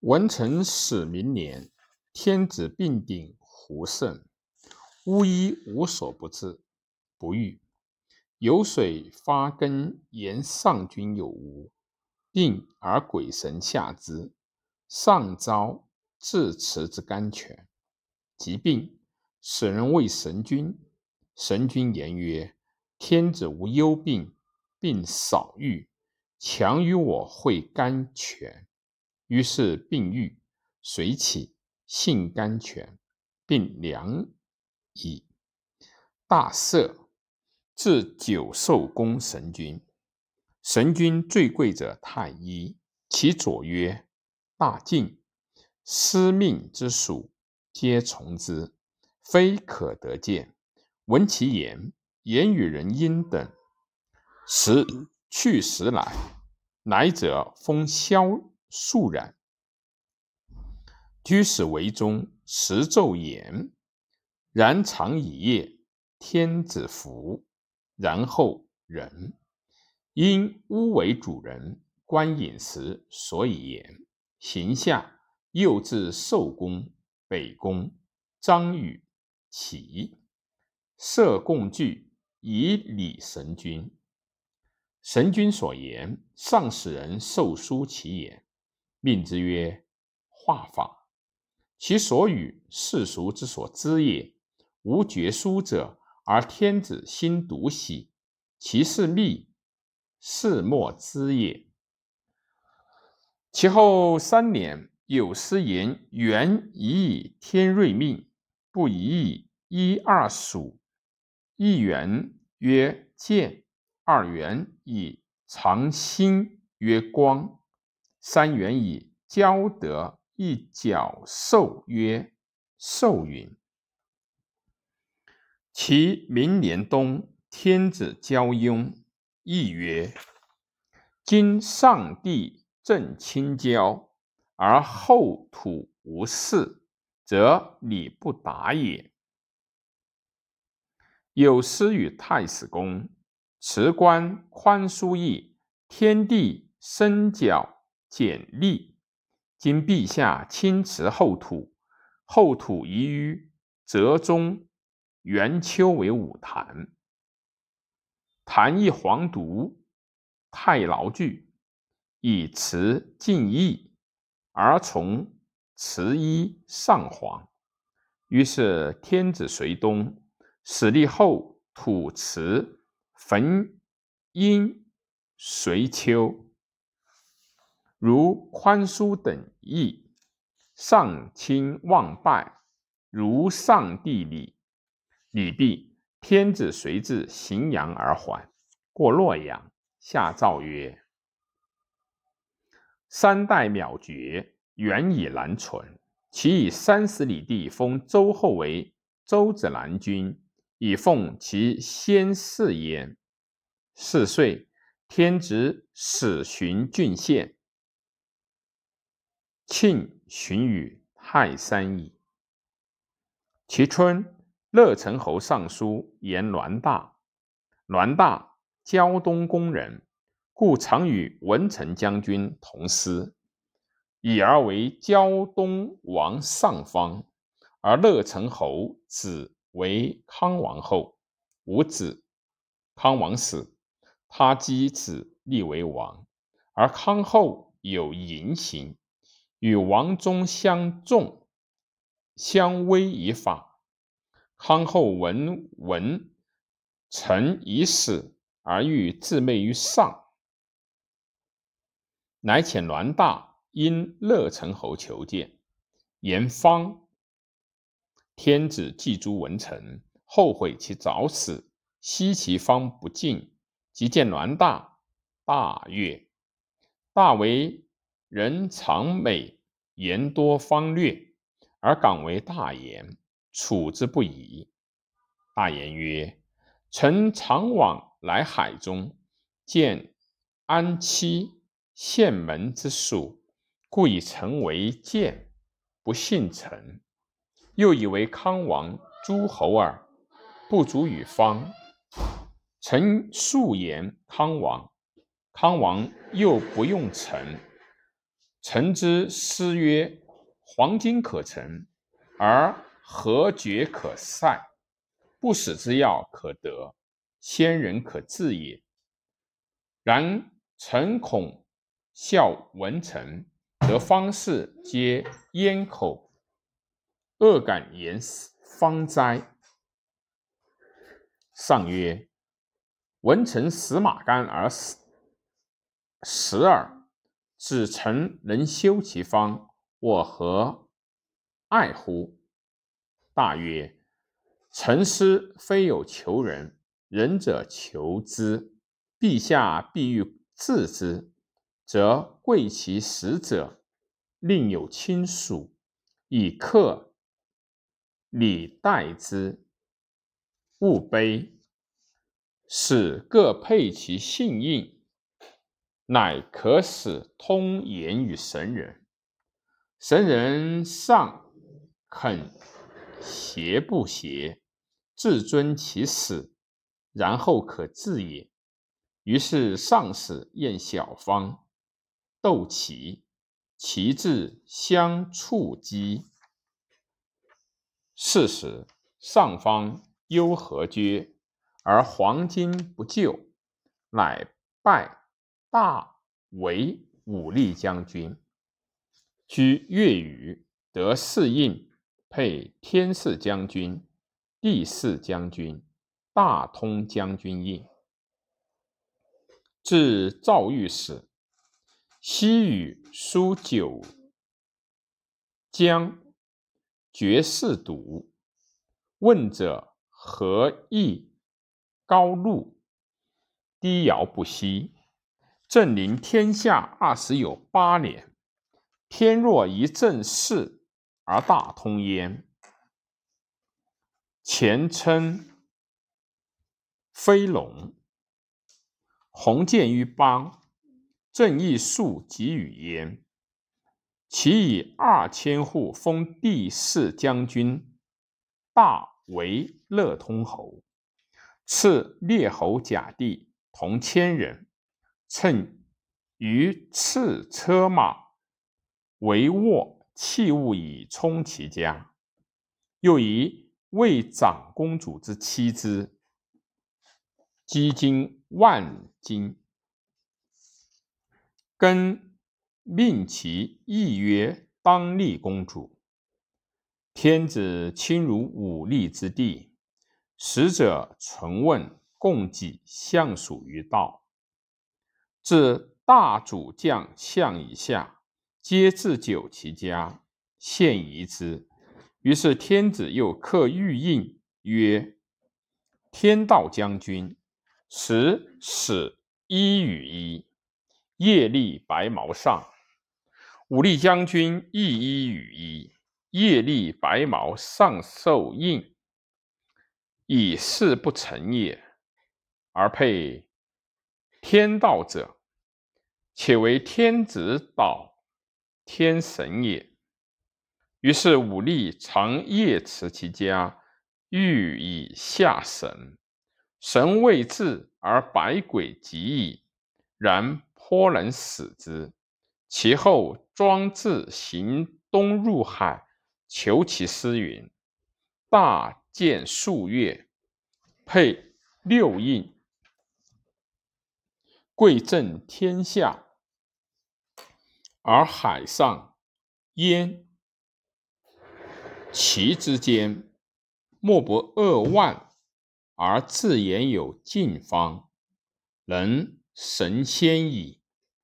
文成始明年，天子病鼎胡胜，巫医无所不治，不愈。有水发根言上君有无，病而鬼神下之，上招治持之甘泉。疾病，使人谓神君，神君言曰：“天子无忧病，病少愈，强于我会甘泉。”于是病愈，随起，性甘泉，病良矣。大赦，至九寿宫神君。神君最贵者太医，其左曰大敬，司命之属，皆从之，非可得见。闻其言，言与人音等。时去时来，来者风萧。肃然，居始为中，时昼言，然常以夜，天子服，然后人。因屋为主人，观饮食，所以言。行下，又至寿宫、北宫，张宇齐，设共具，以礼神君。神君所言，上使人受书其言。命之曰画法，其所与世俗之所知也。无绝书者，而天子心独喜，其是密，世莫知也。其后三年，有司言：元以以天瑞命，不以以一二属。一元曰见，二元以长心曰光。三元以交得一角寿曰寿允。其明年冬，天子交雍，亦曰：今上帝正清交，而后土无事，则礼不达也。有司与太史公辞官宽书议，天地生角。简历，今陛下亲辞后土，后土宜于泽中、元丘为五坛。坛一黄犊，太牢具，以辞尽义，而从辞一上皇。于是天子随东，始立后土辞焚阴随丘。如宽恕等义，上亲望拜，如上帝礼。礼毕，天子随至荥阳而还。过洛阳，下诏曰：“三代渺绝，远以难存。其以三十里地封周后为周子南君，以奉其先世焉。四岁，天子始巡郡县。”庆巡于泰山矣。其春，乐成侯上书言栾大。栾大，胶东宫人，故常与文成将军同师，以而为胶东王上方。而乐成侯子为康王后，无子。康王死，他姬子立为王，而康后有淫行。与王宗相重，相威以法。康后闻闻臣已死，而欲自媚于上，乃遣栾大因乐成侯求见，言方天子既诛文臣，后悔其早死，惜其方不敬，即见栾大，大悦，大为。人常美言多方略，而敢为大言，处之不疑。大言曰：“臣常往来海中，见安妻县门之属，故以臣为鉴，不信臣。又以为康王诸侯耳，不足与方。臣素言康王，康王又不用臣。”臣之诗曰：“黄金可成，而何绝可塞？不死之药可得，仙人可治也。”然臣恐笑文臣，得方士皆咽口，恶感言方哉？上曰：“文臣死马干而死死耳。子臣能修其方，我何爱乎？”大曰：“臣师非有求人，仁者求之。陛下必欲治之，则贵其死者，另有亲属以客礼待之。”勿悲，使各配其信印，乃可使通言与神人。神人尚肯邪不邪，自尊其死，然后可治也。于是上使验小方，斗其，其志相触击。是时上方。忧何绝，而黄金不就，乃拜大为武力将军，居越宇，得四印，配天士将军、地士将军、大通将军印。至赵御史，西与书九江，绝世笃，问者。何意高路，低遥不息。朕临天下二十有八年，天若一正事而大通焉。前称飞龙，鸿渐于邦，正义数给予焉。其以二千户封地士将军，大。为乐通侯，赐列侯甲第同千人，乘于赐车马为卧器物以充其家。又以为长公主之妻之，积金万金，更命其义曰当立公主。天子亲如武力之地，使者存问供给相属于道。至大主将相以下，皆置酒其家，献仪之。于是天子又刻玉印，曰：“天道将军，时使一与一，业立白毛上；武力将军亦一与一。”叶立白毛上受印，以事不成也，而配天道者，且为天子导天神也。于是武力常夜持其家，欲以下神。神未至，而百鬼及矣。然颇能使之。其后庄自行东入海。求其诗云：“大建数月，配六印，贵震天下。而海上焉，其之间，莫不扼腕，而自言有近方，能神仙矣。”